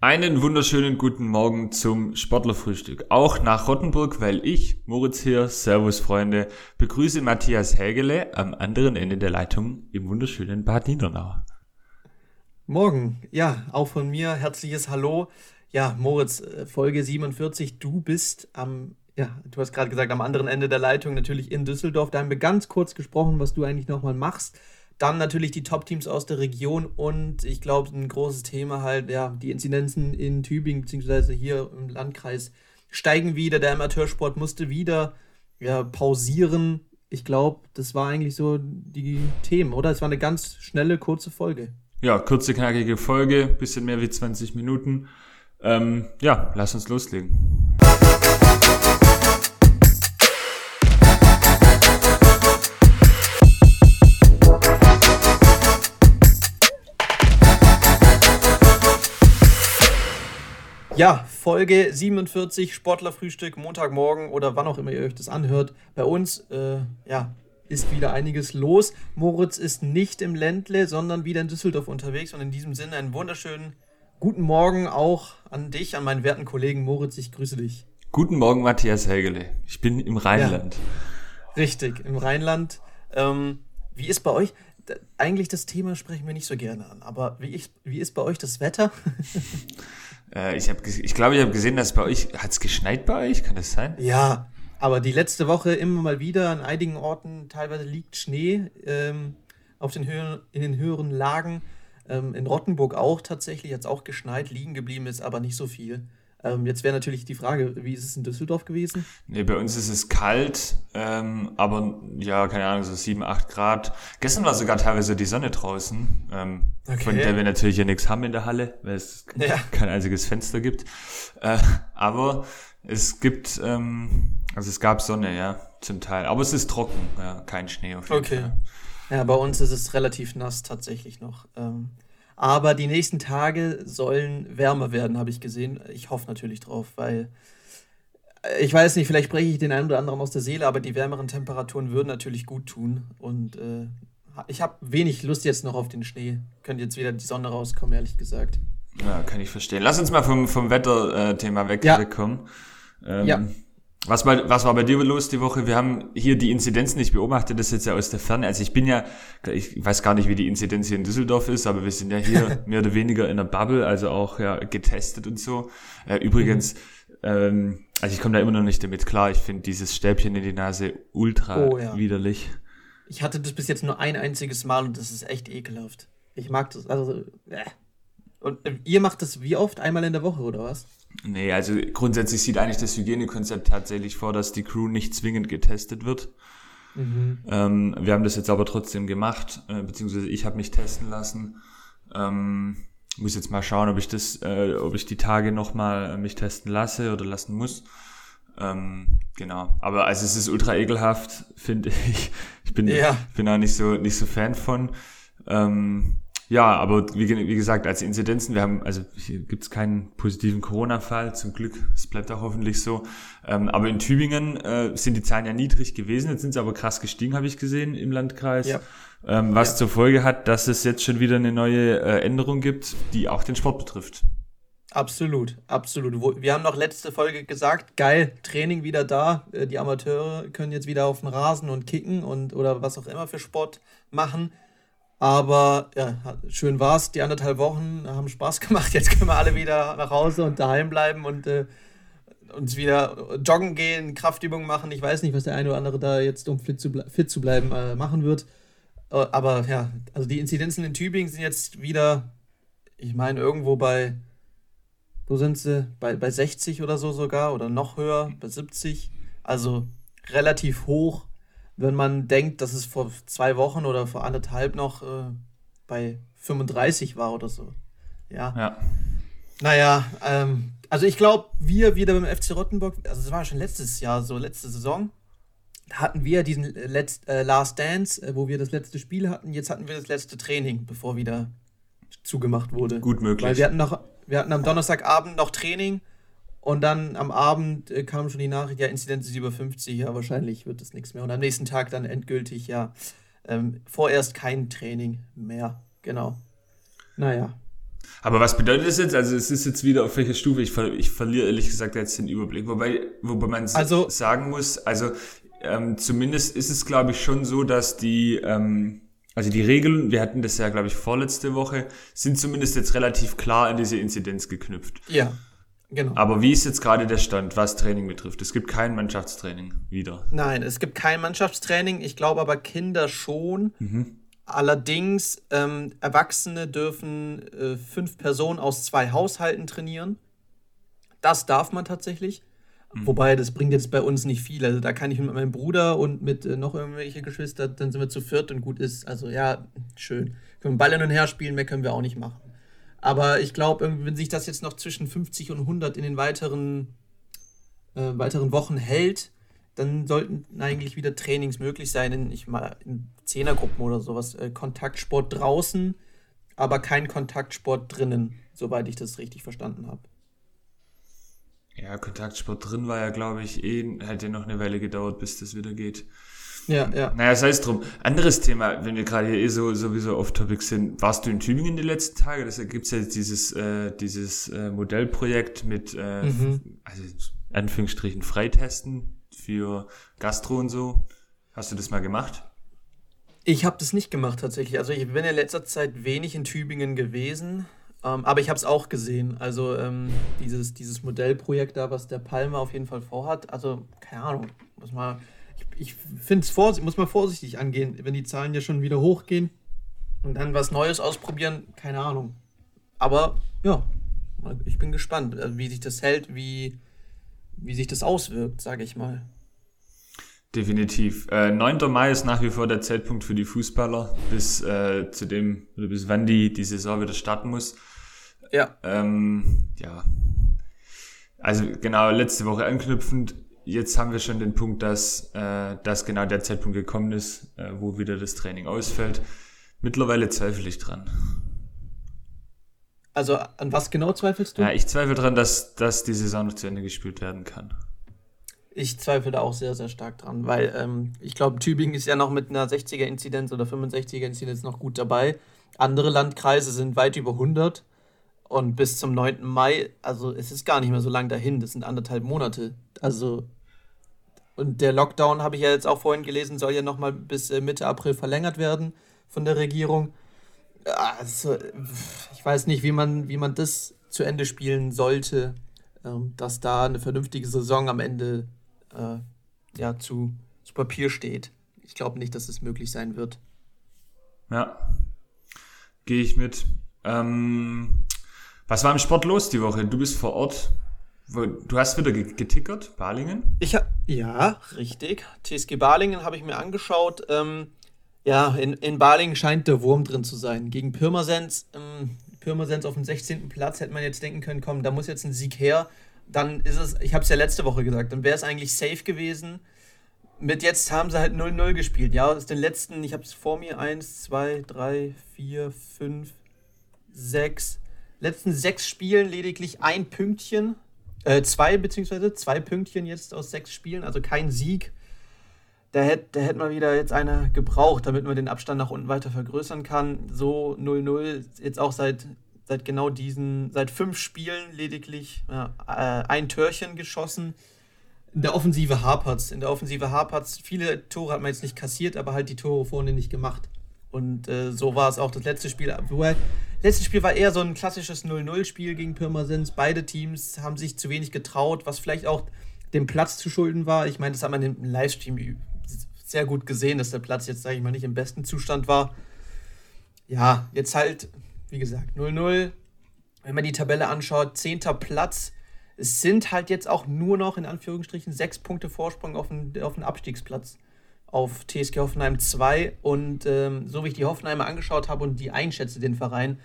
Einen wunderschönen guten Morgen zum Sportlerfrühstück. Auch nach Rottenburg, weil ich, Moritz hier, Servus Freunde, begrüße Matthias Hägele am anderen Ende der Leitung im wunderschönen Bad Niedernau. Morgen, ja, auch von mir herzliches Hallo. Ja, Moritz, äh, Folge 47, du bist am, ja, du hast gerade gesagt, am anderen Ende der Leitung, natürlich in Düsseldorf. Da haben wir ganz kurz gesprochen, was du eigentlich nochmal machst. Dann natürlich die Top-Teams aus der Region und ich glaube, ein großes Thema halt, ja, die Inzidenzen in Tübingen beziehungsweise hier im Landkreis steigen wieder. Der Amateursport musste wieder ja, pausieren. Ich glaube, das war eigentlich so die Themen, oder? Es war eine ganz schnelle, kurze Folge. Ja, kurze, knackige Folge, bisschen mehr wie 20 Minuten. Ähm, ja, lass uns loslegen. Ja, Folge 47, Sportlerfrühstück, Montagmorgen oder wann auch immer ihr euch das anhört. Bei uns, äh, ja, ist wieder einiges los. Moritz ist nicht im Ländle, sondern wieder in Düsseldorf unterwegs. Und in diesem Sinne einen wunderschönen guten Morgen auch an dich, an meinen werten Kollegen Moritz. Ich grüße dich. Guten Morgen, Matthias Helgele. Ich bin im Rheinland. Ja, richtig, im Rheinland. Ähm, wie ist bei euch? Eigentlich das Thema sprechen wir nicht so gerne an, aber wie, ich, wie ist bei euch das Wetter? Äh, ich habe, ich glaube, ich habe gesehen, dass bei euch hat es geschneit bei euch. Kann das sein? Ja, aber die letzte Woche immer mal wieder an einigen Orten teilweise liegt Schnee ähm, auf den höheren, in den höheren Lagen. Ähm, in Rottenburg auch tatsächlich, hat es auch geschneit, liegen geblieben ist aber nicht so viel. Ähm, jetzt wäre natürlich die Frage, wie ist es in Düsseldorf gewesen? Nee, bei uns ist es kalt, ähm, aber ja, keine Ahnung, so 7, 8 Grad. Gestern war sogar teilweise die Sonne draußen, ähm, okay. von der wir natürlich ja nichts haben in der Halle, weil es ja. kein einziges Fenster gibt. Äh, aber es gibt, ähm, also es gab Sonne, ja, zum Teil. Aber es ist trocken, ja, kein Schnee auf jeden okay. Fall. Ja, bei uns ist es relativ nass tatsächlich noch. Ähm, aber die nächsten Tage sollen wärmer werden, habe ich gesehen. Ich hoffe natürlich drauf, weil äh, ich weiß nicht, vielleicht spreche ich den einen oder anderen aus der Seele, aber die wärmeren Temperaturen würden natürlich gut tun. Und äh, ich habe wenig Lust jetzt noch auf den Schnee. Könnte jetzt wieder die Sonne rauskommen, ehrlich gesagt. Ja, kann ich verstehen. Lass uns mal vom, vom Wetterthema äh, wegkommen. Ja. Ähm, ja. Was war, was war bei dir los die Woche? Wir haben hier die Inzidenz nicht beobachtet, das jetzt ja aus der Ferne. Also ich bin ja, ich weiß gar nicht, wie die Inzidenz hier in Düsseldorf ist, aber wir sind ja hier mehr oder weniger in der Bubble, also auch ja getestet und so. Äh, übrigens, mhm. ähm, also ich komme da immer noch nicht damit klar. Ich finde dieses Stäbchen in die Nase ultra oh, ja. widerlich. Ich hatte das bis jetzt nur ein einziges Mal und das ist echt ekelhaft. Ich mag das, also, äh. Und äh, ihr macht das wie oft? Einmal in der Woche oder was? Nee, also grundsätzlich sieht eigentlich das Hygienekonzept tatsächlich vor, dass die Crew nicht zwingend getestet wird. Mhm. Ähm, wir haben das jetzt aber trotzdem gemacht, äh, beziehungsweise ich habe mich testen lassen. Ähm, muss jetzt mal schauen, ob ich das, äh, ob ich die Tage nochmal äh, mich testen lasse oder lassen muss. Ähm, genau. Aber also es ist ultra ekelhaft, finde ich. Ich bin, ja. bin auch nicht so, nicht so Fan von. Ähm, ja, aber wie, wie gesagt, als Inzidenzen, wir haben, also hier gibt es keinen positiven Corona-Fall, zum Glück, es bleibt auch hoffentlich so. Ähm, aber in Tübingen äh, sind die Zahlen ja niedrig gewesen, jetzt sind sie aber krass gestiegen, habe ich gesehen, im Landkreis. Ja. Ähm, was ja. zur Folge hat, dass es jetzt schon wieder eine neue äh, Änderung gibt, die auch den Sport betrifft. Absolut, absolut. Wir haben noch letzte Folge gesagt, geil, Training wieder da. Äh, die Amateure können jetzt wieder auf den Rasen und kicken und oder was auch immer für Sport machen. Aber ja, schön war's. Die anderthalb Wochen haben Spaß gemacht. Jetzt können wir alle wieder nach Hause und daheim bleiben und äh, uns wieder joggen gehen, Kraftübungen machen. Ich weiß nicht, was der eine oder andere da jetzt, um fit zu, fit zu bleiben, äh, machen wird. Äh, aber ja, also die Inzidenzen in Tübingen sind jetzt wieder, ich meine, irgendwo bei, wo sind sie? Bei, bei 60 oder so sogar oder noch höher, bei 70. Also relativ hoch wenn man denkt, dass es vor zwei Wochen oder vor anderthalb noch äh, bei 35 war oder so. Ja. ja. Naja, ähm, also ich glaube, wir wieder beim FC Rottenburg, also es war schon letztes Jahr, so letzte Saison, da hatten wir diesen Letzt, äh, Last Dance, äh, wo wir das letzte Spiel hatten. Jetzt hatten wir das letzte Training, bevor wieder zugemacht wurde. Gut möglich. Weil wir hatten, noch, wir hatten am Donnerstagabend noch Training und dann am Abend äh, kam schon die Nachricht, ja, Inzidenz ist über 50, ja, wahrscheinlich wird es nichts mehr. Und am nächsten Tag dann endgültig, ja, ähm, vorerst kein Training mehr. Genau. Naja. Aber was bedeutet das jetzt? Also es ist jetzt wieder auf welcher Stufe? Ich, ver ich verliere ehrlich gesagt jetzt den Überblick. Wobei, wobei man also, sagen muss, also ähm, zumindest ist es, glaube ich, schon so, dass die, ähm, also die Regeln, wir hatten das ja, glaube ich, vorletzte Woche, sind zumindest jetzt relativ klar an diese Inzidenz geknüpft. Ja. Genau. Aber wie ist jetzt gerade der Stand, was Training betrifft? Es gibt kein Mannschaftstraining wieder. Nein, es gibt kein Mannschaftstraining. Ich glaube aber Kinder schon. Mhm. Allerdings, ähm, Erwachsene dürfen äh, fünf Personen aus zwei Haushalten trainieren. Das darf man tatsächlich. Mhm. Wobei, das bringt jetzt bei uns nicht viel. Also da kann ich mit meinem Bruder und mit äh, noch irgendwelche Geschwister, dann sind wir zu viert und gut ist. Also ja, schön. Können Ball hin und her spielen, mehr können wir auch nicht machen. Aber ich glaube, wenn sich das jetzt noch zwischen 50 und 100 in den weiteren, äh, weiteren Wochen hält, dann sollten eigentlich wieder Trainings möglich sein, in, ich mal, in Zehnergruppen oder sowas. Äh, Kontaktsport draußen, aber kein Kontaktsport drinnen, soweit ich das richtig verstanden habe. Ja, Kontaktsport drin war ja, glaube ich, eh, hätte noch eine Weile gedauert, bis das wieder geht. Ja, ja. Naja, sei es drum. Anderes Thema, wenn wir gerade hier eh so sowieso off-topic sind. Warst du in Tübingen die letzten Tage? Da gibt es ja jetzt dieses, äh, dieses äh, Modellprojekt mit, äh, mhm. also Anführungsstrichen Freitesten für Gastro und so. Hast du das mal gemacht? Ich habe das nicht gemacht tatsächlich. Also ich bin in letzter Zeit wenig in Tübingen gewesen, ähm, aber ich habe es auch gesehen. Also ähm, dieses, dieses Modellprojekt da, was der Palmer auf jeden Fall vorhat. Also keine Ahnung, muss mal. Ich, finde es vorsichtig, muss mal vorsichtig angehen, wenn die Zahlen ja schon wieder hochgehen und dann was Neues ausprobieren. Keine Ahnung. Aber ja, ich bin gespannt, äh, wie sich das hält, wie wie sich das auswirkt, sage ich mal. Definitiv. Äh, 9. Mai ist nach wie vor der Zeitpunkt für die Fußballer, bis äh, zu dem, oder bis wann die, die Saison wieder starten muss. Ja. Ähm, ja. Also genau, letzte Woche anknüpfend, jetzt haben wir schon den Punkt, dass, äh, dass genau der Zeitpunkt gekommen ist, äh, wo wieder das Training ausfällt. Mittlerweile zweifle ich dran. Also an was genau zweifelst du? Ja, ich zweifle daran, dass, dass die Saison noch zu Ende gespielt werden kann. Ich zweifle da auch sehr, sehr stark dran, weil ähm, ich glaube, Tübingen ist ja noch mit einer 60er-Inzidenz oder 65er-Inzidenz noch gut dabei. Andere Landkreise sind weit über 100 und bis zum 9. Mai, also es ist gar nicht mehr so lang dahin, das sind anderthalb Monate. Also und der Lockdown, habe ich ja jetzt auch vorhin gelesen, soll ja nochmal bis äh, Mitte April verlängert werden von der Regierung. Also, ich weiß nicht, wie man, wie man das zu Ende spielen sollte, ähm, dass da eine vernünftige Saison am Ende äh, ja, zu, zu Papier steht. Ich glaube nicht, dass es möglich sein wird. Ja, gehe ich mit. Ähm, was war im Sport los die Woche? Du bist vor Ort. Du hast wieder getickert, Balingen? Ich ja, richtig. TSG Balingen habe ich mir angeschaut. Ähm, ja, in, in Baling scheint der Wurm drin zu sein. Gegen Pirmasens, ähm, Pirmasens auf dem 16. Platz hätte man jetzt denken können, komm, da muss jetzt ein Sieg her. Dann ist es, ich habe es ja letzte Woche gesagt, dann wäre es eigentlich safe gewesen. Mit jetzt haben sie halt 0-0 gespielt. Ja, aus den letzten, ich habe es vor mir, 1, 2, 3, 4, 5, 6. Letzten sechs Spielen lediglich ein Pünktchen. Äh, zwei, beziehungsweise zwei Pünktchen jetzt aus sechs Spielen, also kein Sieg da hätte hätt man wieder jetzt einer gebraucht, damit man den Abstand nach unten weiter vergrößern kann. So 0-0, jetzt auch seit, seit genau diesen, seit fünf Spielen lediglich ja, äh, ein Törchen geschossen. In der Offensive hapert's. In der Offensive hapert's. Viele Tore hat man jetzt nicht kassiert, aber halt die Tore vorne nicht gemacht. Und äh, so war es auch das letzte Spiel. Das letzte Spiel war eher so ein klassisches 0-0-Spiel gegen Pirmasens. Beide Teams haben sich zu wenig getraut, was vielleicht auch dem Platz zu schulden war. Ich meine, das hat man im Livestream sehr gut gesehen, dass der Platz jetzt, sage ich mal, nicht im besten Zustand war. Ja, jetzt halt, wie gesagt, 0-0. Wenn man die Tabelle anschaut, 10. Platz. Es sind halt jetzt auch nur noch in Anführungsstrichen sechs Punkte Vorsprung auf den, auf den Abstiegsplatz. Auf TSG Hoffenheim 2. Und ähm, so wie ich die Hoffenheimer angeschaut habe und die einschätze, den Verein,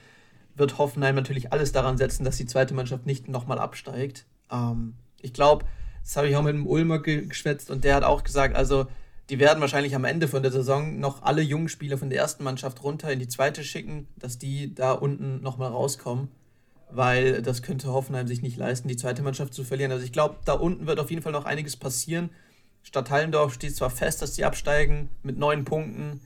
wird Hoffenheim natürlich alles daran setzen, dass die zweite Mannschaft nicht nochmal absteigt. Ähm, ich glaube, das habe ich auch mit dem Ulmer geschwätzt und der hat auch gesagt, also die werden wahrscheinlich am Ende von der Saison noch alle jungen Spieler von der ersten Mannschaft runter in die zweite schicken, dass die da unten nochmal rauskommen. Weil das könnte Hoffenheim sich nicht leisten, die zweite Mannschaft zu verlieren. Also ich glaube, da unten wird auf jeden Fall noch einiges passieren. Stadt Hallendorf steht zwar fest, dass die absteigen mit neun Punkten.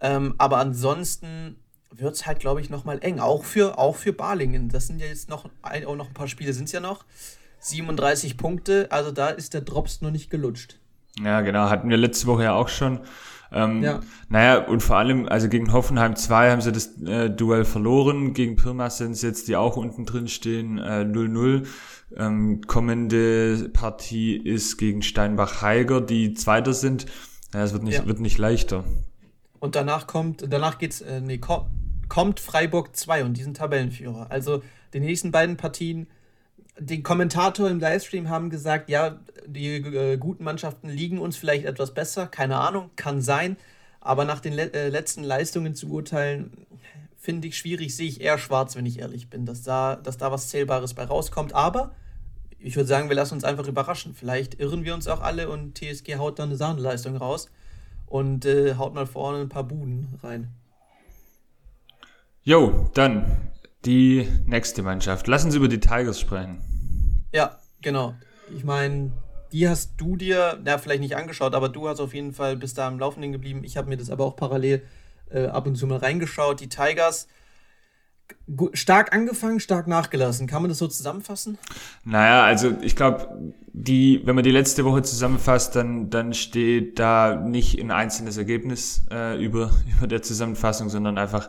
Ähm, aber ansonsten wird es halt, glaube ich, nochmal eng. Auch für, auch für Balingen. Das sind ja jetzt noch, ein, auch noch ein paar Spiele, sind es ja noch. 37 Punkte, also da ist der Drops noch nicht gelutscht. Ja, genau, hatten wir letzte Woche ja auch schon. Ähm, ja. Naja, und vor allem, also gegen Hoffenheim 2 haben sie das äh, Duell verloren, gegen Pirmas sind sie jetzt, die auch unten drin stehen, 0-0. Äh, ähm, kommende Partie ist gegen Steinbach-Heiger, die Zweiter sind. Ja, es wird nicht, ja. wird nicht leichter. Und danach kommt, danach geht's, äh, nee, ko kommt Freiburg 2 und diesen Tabellenführer. Also die nächsten beiden Partien die Kommentatoren im Livestream haben gesagt, ja, die äh, guten Mannschaften liegen uns vielleicht etwas besser, keine Ahnung, kann sein, aber nach den le äh, letzten Leistungen zu urteilen, finde ich schwierig, sehe ich eher schwarz, wenn ich ehrlich bin, dass da, dass da was Zählbares bei rauskommt, aber ich würde sagen, wir lassen uns einfach überraschen. Vielleicht irren wir uns auch alle und TSG haut dann eine Sahneleistung raus und äh, haut mal vorne ein paar Buden rein. Jo, dann die nächste Mannschaft. Lass uns über die Tigers sprechen. Ja, genau. Ich meine, die hast du dir, ja, vielleicht nicht angeschaut, aber du hast auf jeden Fall bis da am Laufenden geblieben. Ich habe mir das aber auch parallel äh, ab und zu mal reingeschaut. Die Tigers stark angefangen, stark nachgelassen. Kann man das so zusammenfassen? Naja, also ich glaube, die, wenn man die letzte Woche zusammenfasst, dann, dann steht da nicht ein einzelnes Ergebnis äh, über, über der Zusammenfassung, sondern einfach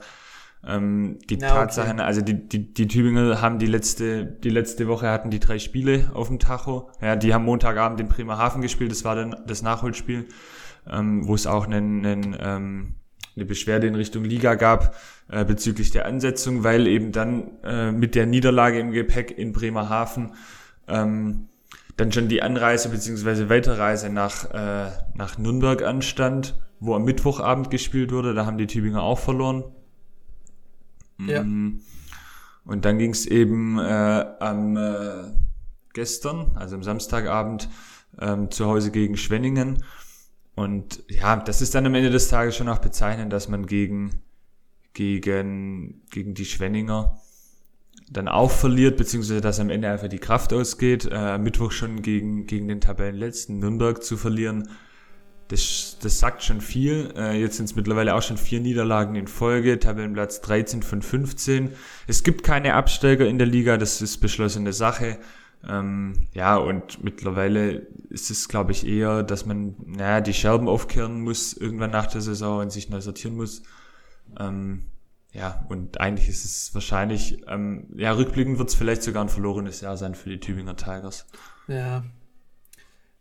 ähm, die Na, Tatsachen, okay. also die, die, die Tübinger haben die letzte, die letzte Woche hatten die drei Spiele auf dem Tacho. Ja, die haben Montagabend in Bremerhaven gespielt, das war dann das Nachholspiel, ähm, wo es auch einen, einen, ähm, eine Beschwerde in Richtung Liga gab äh, bezüglich der Ansetzung, weil eben dann äh, mit der Niederlage im Gepäck in Bremerhaven ähm, dann schon die Anreise beziehungsweise Weiterreise nach, äh, nach Nürnberg anstand, wo am Mittwochabend gespielt wurde. Da haben die Tübinger auch verloren. Ja. Mm. Und dann ging es eben äh, am äh, gestern, also am Samstagabend, ähm, zu Hause gegen Schwenningen. Und ja, das ist dann am Ende des Tages schon auch bezeichnend, dass man gegen, gegen, gegen die Schwenninger dann auch verliert, beziehungsweise dass am Ende einfach die Kraft ausgeht. Äh, Mittwoch schon gegen, gegen den Tabellenletzten Nürnberg zu verlieren, das, das sagt schon viel. Äh, jetzt sind es mittlerweile auch schon vier Niederlagen in Folge, Tabellenplatz 13 von 15. Es gibt keine Absteiger in der Liga, das ist beschlossene Sache. Ähm, ja, und mittlerweile ist es, glaube ich, eher, dass man naja, die Scherben aufkehren muss irgendwann nach der Saison und sich neu sortieren muss. Ähm, ja, und eigentlich ist es wahrscheinlich, ähm, ja, rückblickend wird es vielleicht sogar ein verlorenes Jahr sein für die Tübinger Tigers. Ja,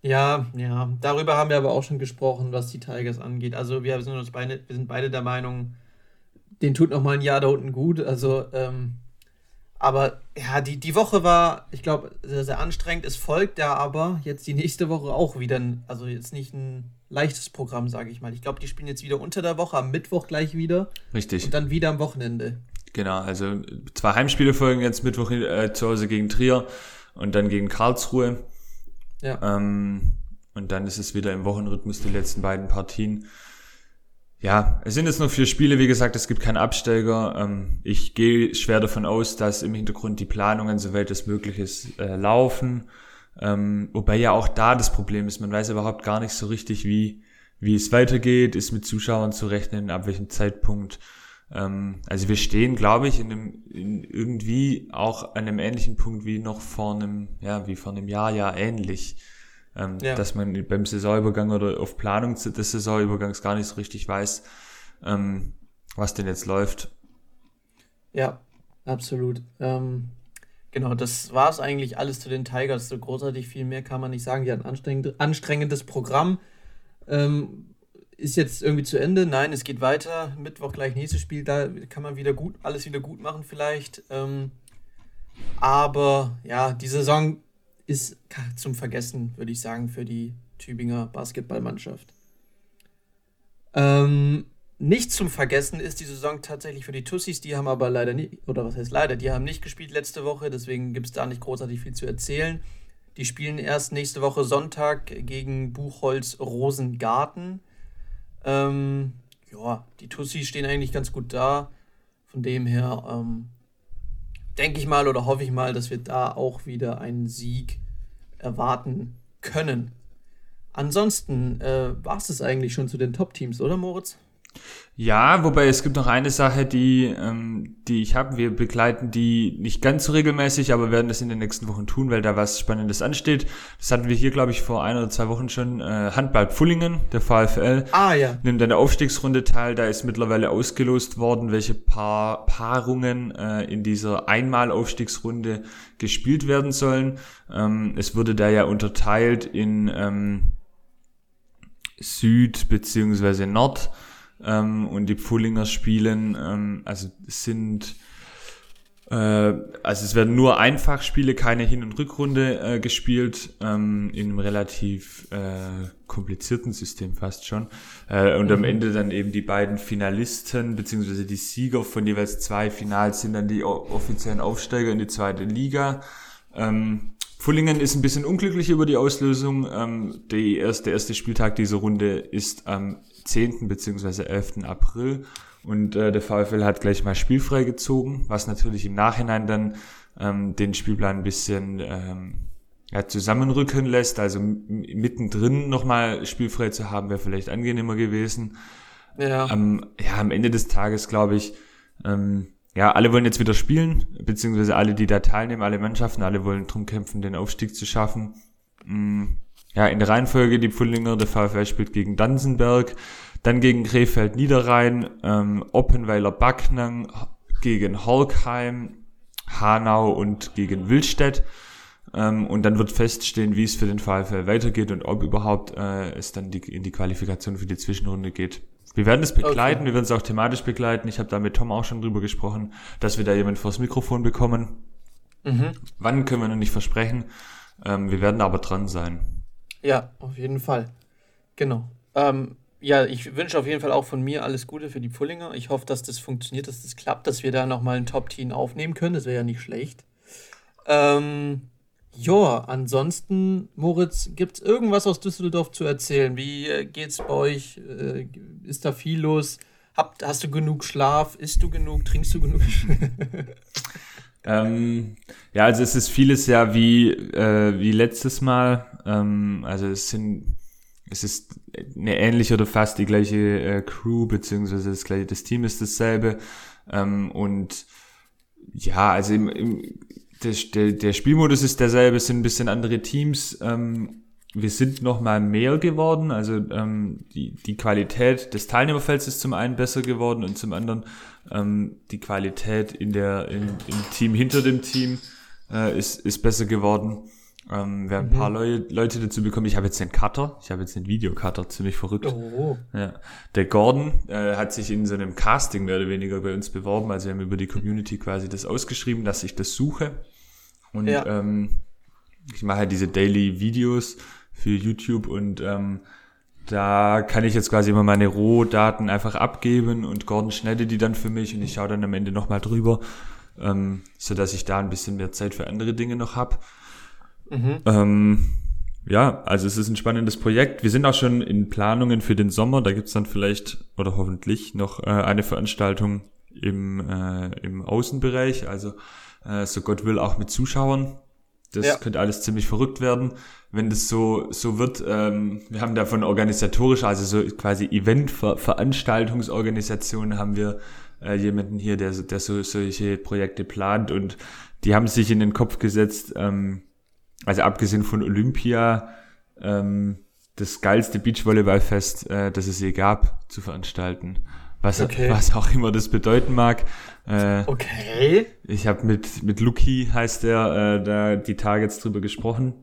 ja, ja. Darüber haben wir aber auch schon gesprochen, was die Tigers angeht. Also wir sind uns beide, wir sind beide der Meinung, den tut noch mal ein Jahr da unten gut. Also, ähm, aber ja, die, die Woche war, ich glaube, sehr, sehr anstrengend. Es folgt ja aber jetzt die nächste Woche auch wieder, ein, also jetzt nicht ein leichtes Programm, sage ich mal. Ich glaube, die spielen jetzt wieder unter der Woche, am Mittwoch gleich wieder. Richtig. Und dann wieder am Wochenende. Genau, also zwei Heimspiele folgen jetzt Mittwoch äh, zu Hause gegen Trier und dann gegen Karlsruhe. Ja. Ähm, und dann ist es wieder im Wochenrhythmus die letzten beiden Partien. Ja, es sind jetzt noch vier Spiele, wie gesagt, es gibt keinen Absteiger. Ähm, ich gehe schwer davon aus, dass im Hintergrund die Planungen, soweit es möglich ist, äh, laufen. Ähm, wobei ja auch da das Problem ist, man weiß überhaupt gar nicht so richtig, wie, wie es weitergeht, ist mit Zuschauern zu rechnen, ab welchem Zeitpunkt. Ähm, also wir stehen, glaube ich, in einem, in irgendwie auch an einem ähnlichen Punkt wie noch vor einem, ja, wie vor einem Jahr, ja ähnlich. Ähm, ja. Dass man beim Saisonübergang oder auf Planung des Saisonübergangs gar nicht so richtig weiß, ähm, was denn jetzt läuft. Ja, absolut. Ähm, genau, das war es eigentlich alles zu den Tigers. So großartig viel mehr kann man nicht sagen. Die haben ein anstrengend, anstrengendes Programm. Ähm, ist jetzt irgendwie zu Ende. Nein, es geht weiter. Mittwoch gleich nächstes Spiel. Da kann man wieder gut, alles wieder gut machen, vielleicht. Ähm, aber ja, die Saison ist zum Vergessen, würde ich sagen, für die Tübinger Basketballmannschaft. Ähm, nicht zum Vergessen ist die Saison tatsächlich für die Tussis. Die haben aber leider nicht, oder was heißt leider, die haben nicht gespielt letzte Woche, deswegen gibt es da nicht großartig viel zu erzählen. Die spielen erst nächste Woche Sonntag gegen Buchholz Rosengarten. Ähm, ja, die Tussis stehen eigentlich ganz gut da. Von dem her ähm, denke ich mal oder hoffe ich mal, dass wir da auch wieder einen Sieg erwarten können. Ansonsten äh, war es das eigentlich schon zu den Top-Teams, oder Moritz? Ja, wobei es gibt noch eine Sache, die, ähm, die ich habe. Wir begleiten die nicht ganz so regelmäßig, aber werden das in den nächsten Wochen tun, weil da was Spannendes ansteht. Das hatten wir hier, glaube ich, vor ein oder zwei Wochen schon. Äh, Handball Pfullingen, der VfL, ah, ja. nimmt an der Aufstiegsrunde teil. Da ist mittlerweile ausgelost worden, welche Paar Paarungen äh, in dieser Einmal-Aufstiegsrunde gespielt werden sollen. Ähm, es wurde da ja unterteilt in ähm, Süd beziehungsweise Nord ähm, und die Pfullinger spielen, ähm, also sind äh, also es werden nur Einfachspiele, keine Hin- und Rückrunde äh, gespielt, ähm, in einem relativ äh, komplizierten System fast schon. Äh, und mhm. am Ende dann eben die beiden Finalisten, beziehungsweise die Sieger von jeweils zwei Finals sind dann die offiziellen Aufsteiger in die zweite Liga. Ähm, Pfullingen ist ein bisschen unglücklich über die Auslösung. Ähm, die erste, der erste Spieltag dieser Runde ist am 10. bzw. 11. April und äh, der VfL hat gleich mal spielfrei gezogen, was natürlich im Nachhinein dann ähm, den Spielplan ein bisschen ähm, ja, zusammenrücken lässt. Also mittendrin nochmal spielfrei zu haben, wäre vielleicht angenehmer gewesen. Ja. Ähm, ja, am Ende des Tages glaube ich, ähm, ja, alle wollen jetzt wieder spielen, beziehungsweise alle, die da teilnehmen, alle Mannschaften, alle wollen drum kämpfen, den Aufstieg zu schaffen. Mhm ja, in der Reihenfolge die Pfullinger, der VfL spielt gegen Dansenberg, dann gegen Krefeld Niederrhein, ähm, Oppenweiler Backnang gegen Horkheim, Hanau und gegen Wildstedt. Ähm, und dann wird feststehen, wie es für den VfL weitergeht und ob überhaupt äh, es dann die, in die Qualifikation für die Zwischenrunde geht. Wir werden es begleiten, okay. wir werden es auch thematisch begleiten. Ich habe da mit Tom auch schon drüber gesprochen, dass wir da jemand vors Mikrofon bekommen. Mhm. Wann können wir noch nicht versprechen. Ähm, wir werden aber dran sein. Ja, auf jeden Fall. Genau. Ähm, ja, ich wünsche auf jeden Fall auch von mir alles Gute für die Pfullinger. Ich hoffe, dass das funktioniert, dass das klappt, dass wir da nochmal ein Top-Team aufnehmen können. Das wäre ja nicht schlecht. Ähm, ja, ansonsten, Moritz, gibt es irgendwas aus Düsseldorf zu erzählen? Wie äh, geht's bei euch? Äh, ist da viel los? Habt, hast du genug Schlaf? Isst du genug? Trinkst du genug? ähm, ja, also es ist vieles ja wie, äh, wie letztes Mal. Ähm, also es sind, es ist eine ähnliche oder fast die gleiche äh, Crew, beziehungsweise das gleiche, das Team ist dasselbe. Ähm, und ja, also im, im, der, der, Spielmodus ist derselbe, es sind ein bisschen andere Teams. Ähm, wir sind noch mal mehr geworden, also ähm, die, die Qualität des Teilnehmerfelds ist zum einen besser geworden und zum anderen ähm, die Qualität in der, in, im Team hinter dem Team äh, ist, ist besser geworden. Ähm, wir haben mhm. ein paar Leu Leute dazu bekommen. Ich habe jetzt den Cutter, ich habe jetzt den Videocutter, ziemlich verrückt. Oh. Ja. Der Gordon äh, hat sich in so einem Casting mehr oder weniger bei uns beworben. Also wir haben über die Community quasi das ausgeschrieben, dass ich das suche. Und ja. ähm, ich mache halt diese Daily Videos für YouTube und ähm, da kann ich jetzt quasi immer meine Rohdaten einfach abgeben und Gordon schneidet die dann für mich und ich schaue dann am Ende nochmal drüber, ähm, so dass ich da ein bisschen mehr Zeit für andere Dinge noch hab. Mhm. Ähm, ja, also es ist ein spannendes Projekt. Wir sind auch schon in Planungen für den Sommer. Da gibt's dann vielleicht oder hoffentlich noch äh, eine Veranstaltung im, äh, im Außenbereich. Also äh, so Gott will auch mit Zuschauern. Das ja. könnte alles ziemlich verrückt werden, wenn das so so wird. Ähm, wir haben davon organisatorisch, also so quasi Event-Veranstaltungsorganisationen, haben wir äh, jemanden hier, der, der so solche Projekte plant und die haben sich in den Kopf gesetzt, ähm, also abgesehen von Olympia, ähm, das geilste Beachvolleyballfest, äh, das es je gab, zu veranstalten. Was, okay. was auch immer das bedeuten mag. Äh, okay. Ich habe mit, mit Luki, heißt der, äh, da die Tage jetzt drüber gesprochen.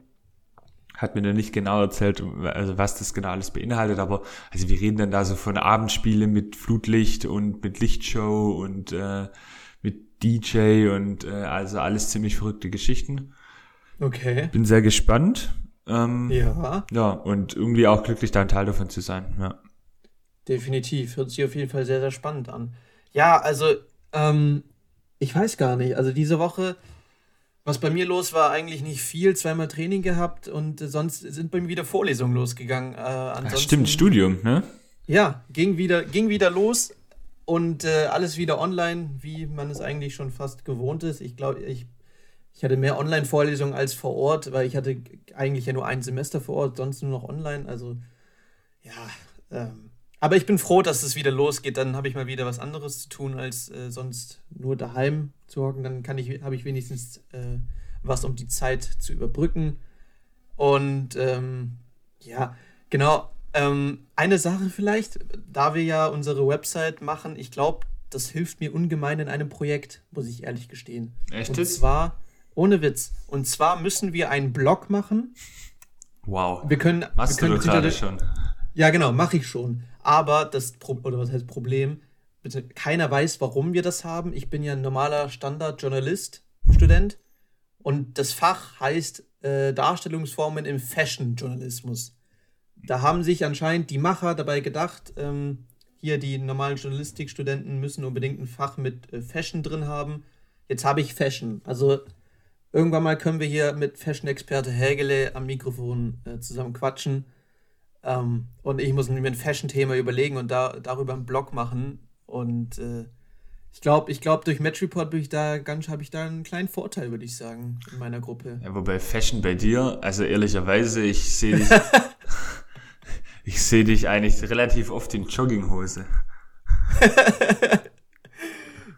Hat mir dann nicht genau erzählt, also was das genau alles beinhaltet, aber also wir reden dann da so von Abendspiele mit Flutlicht und mit Lichtshow und äh, mit DJ und äh, also alles ziemlich verrückte Geschichten. Okay. Bin sehr gespannt. Ähm, ja. Ja, und irgendwie auch glücklich, da ein Teil davon zu sein. Ja. Definitiv. Hört sich auf jeden Fall sehr, sehr spannend an. Ja, also, ähm, ich weiß gar nicht. Also diese Woche, was bei mir los war, eigentlich nicht viel. Zweimal Training gehabt und sonst sind bei mir wieder Vorlesungen losgegangen. Äh, ja, stimmt, Studium, ne? Ja, ging wieder, ging wieder los und äh, alles wieder online, wie man es eigentlich schon fast gewohnt ist. Ich glaube, ich ich hatte mehr Online-Vorlesungen als vor Ort, weil ich hatte eigentlich ja nur ein Semester vor Ort, sonst nur noch online. Also ja, ähm, aber ich bin froh, dass es wieder losgeht. Dann habe ich mal wieder was anderes zu tun, als äh, sonst nur daheim zu hocken. Dann kann ich, habe ich wenigstens äh, was, um die Zeit zu überbrücken. Und ähm, ja, genau. Ähm, eine Sache vielleicht, da wir ja unsere Website machen, ich glaube, das hilft mir ungemein in einem Projekt, muss ich ehrlich gestehen. Echt? Und zwar, ohne Witz, und zwar müssen wir einen Blog machen. Wow. Wir können. Machst wir können du gerade schon. Ja, genau, mache ich schon. Aber das Pro oder was heißt Problem? Bitte, keiner weiß, warum wir das haben. Ich bin ja ein normaler Standard-Journalist, Student. Und das Fach heißt äh, Darstellungsformen im Fashion-Journalismus. Da haben sich anscheinend die Macher dabei gedacht, ähm, hier die normalen Journalistikstudenten müssen unbedingt ein Fach mit äh, Fashion drin haben. Jetzt habe ich Fashion. Also irgendwann mal können wir hier mit Fashion-Experte Hägele am Mikrofon äh, zusammen quatschen. Ähm, und ich muss mir ein Fashion-Thema überlegen und da, darüber einen Blog machen. Und äh, ich glaube, ich glaub, durch Match Report bin ich da ganz, habe ich da einen kleinen Vorteil, würde ich sagen, in meiner Gruppe. Ja, wobei Fashion bei dir, also ehrlicherweise, ich sehe dich, ich sehe dich eigentlich relativ oft in Jogginghose.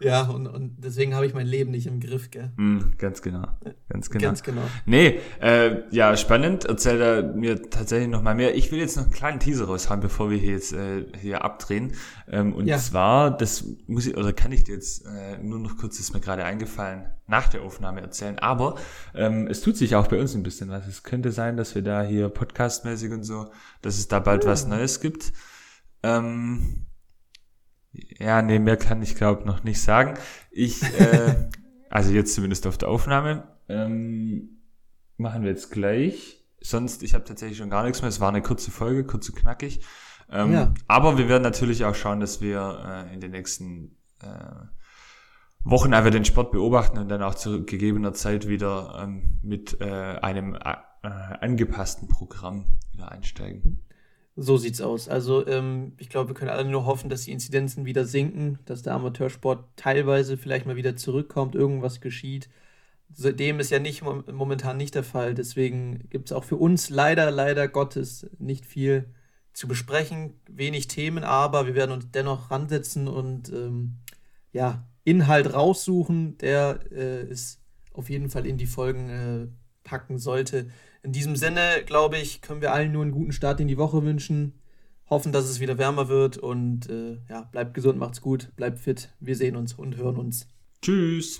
Ja, und, und deswegen habe ich mein Leben nicht im Griff, gell? Mm, ganz genau. Ganz genau. Ganz genau. Nee, äh, ja, spannend. Erzähl da mir tatsächlich noch mal mehr. Ich will jetzt noch einen kleinen Teaser raushaben, bevor wir hier jetzt äh, hier abdrehen. Ähm, und ja. zwar, das muss ich, oder kann ich dir jetzt äh, nur noch kurz, ist mir gerade eingefallen, nach der Aufnahme erzählen. Aber ähm, es tut sich auch bei uns ein bisschen was. Es könnte sein, dass wir da hier podcastmäßig und so, dass es da bald ja. was Neues gibt. Ähm, ja, nee, mehr kann ich glaube noch nicht sagen. Ich, äh, also jetzt zumindest auf der Aufnahme, ähm, machen wir jetzt gleich. Sonst, ich habe tatsächlich schon gar nichts mehr. Es war eine kurze Folge, kurz und knackig. Ähm, ja. Aber wir werden natürlich auch schauen, dass wir äh, in den nächsten äh, Wochen einfach den Sport beobachten und dann auch zu gegebener Zeit wieder ähm, mit äh, einem äh, angepassten Programm wieder einsteigen. So sieht's aus. Also ähm, ich glaube, wir können alle nur hoffen, dass die Inzidenzen wieder sinken, dass der Amateursport teilweise vielleicht mal wieder zurückkommt, irgendwas geschieht. Dem ist ja nicht momentan nicht der Fall. Deswegen gibt es auch für uns leider, leider Gottes nicht viel zu besprechen, wenig Themen, aber wir werden uns dennoch ransetzen und ähm, ja, Inhalt raussuchen, der äh, es auf jeden Fall in die Folgen äh, packen sollte. In diesem Sinne, glaube ich, können wir allen nur einen guten Start in die Woche wünschen. Hoffen, dass es wieder wärmer wird und äh, ja, bleibt gesund, macht's gut, bleibt fit. Wir sehen uns und hören uns. Tschüss.